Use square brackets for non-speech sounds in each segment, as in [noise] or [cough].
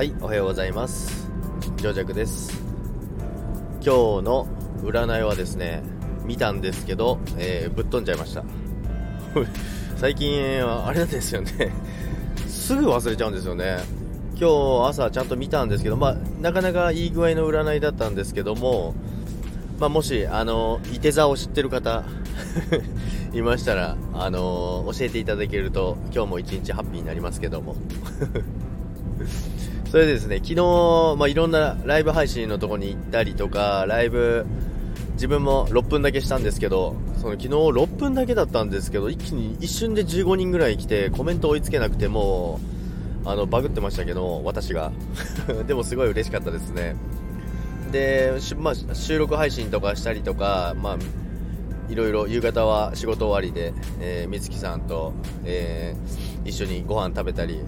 はいおはようございます。上弱です。今日の占いはですね見たんですけど、えー、ぶっ飛んじゃいました。[laughs] 最近はあれなんですよね。[laughs] すぐ忘れちゃうんですよね。今日朝ちゃんと見たんですけど、まあ、なかなかいい具合の占いだったんですけども、まあ、もし、あの、いて座を知ってる方 [laughs] いましたら、あの教えていただけると、今日も一日ハッピーになりますけども。それでですね、昨日、まあ、いろんなライブ配信のとこに行ったりとか、ライブ、自分も6分だけしたんですけど、その昨日6分だけだったんですけど、一気に一瞬で15人ぐらい来て、コメント追いつけなくて、もう、あの、バグってましたけど、私が。[laughs] でもすごい嬉しかったですね。で、まあ、収録配信とかしたりとか、まあ、いろいろ夕方は仕事終わりで、えー、美月さんと、えー、一緒にご飯食べたり、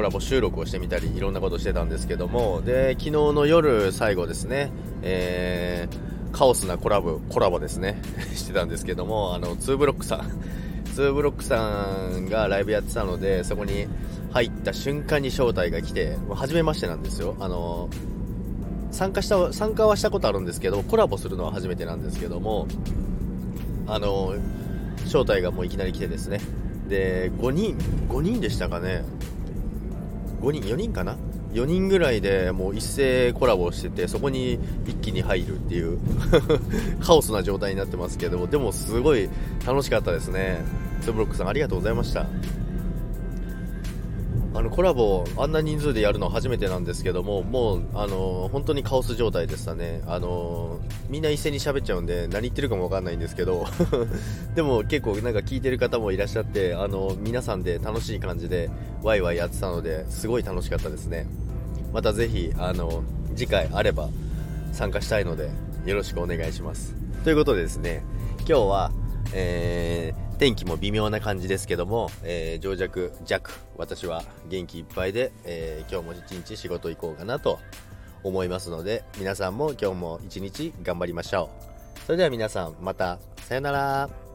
コラボ収録をしてみたりいろんなことしてたんですけどもで昨日の夜最後ですね、えー、カオスなコラボコラボですね [laughs] してたんですけどもあの2ブロックさん [laughs] 2ブロックさんがライブやってたのでそこに入った瞬間に招待が来て初めましてなんですよ。あの参加した参加はしたことあるんですけどコラボするのは初めてなんですけどもあの招待がもういきなり来てですね。で5人5人でしたかね。5人4人かな？4人ぐらいでもう一斉コラボしててそこに一気に入るっていう [laughs] カオスな状態になってますけどでもすごい楽しかったですね。ツブロックさんありがとうございました。あのコラボあんな人数でやるの初めてなんですけどももうあの本当にカオス状態でしたね。あのみんな一斉に喋っちゃうんで何言ってるかもわかんないんですけど [laughs] でも結構なんか聞いてる方もいらっしゃってあの皆さんで楽しい感じでワイワイやってたのですごい楽しかったですね。またぜひあの次回あれば参加したいのでよろしくお願いします。ということでですね今日はえー天気も微妙な感じですけども、えー、情弱弱私は元気いっぱいで、えー、今日も一日仕事行こうかなと思いますので皆さんも今日も一日頑張りましょう。それでは皆さんまた。さよなら。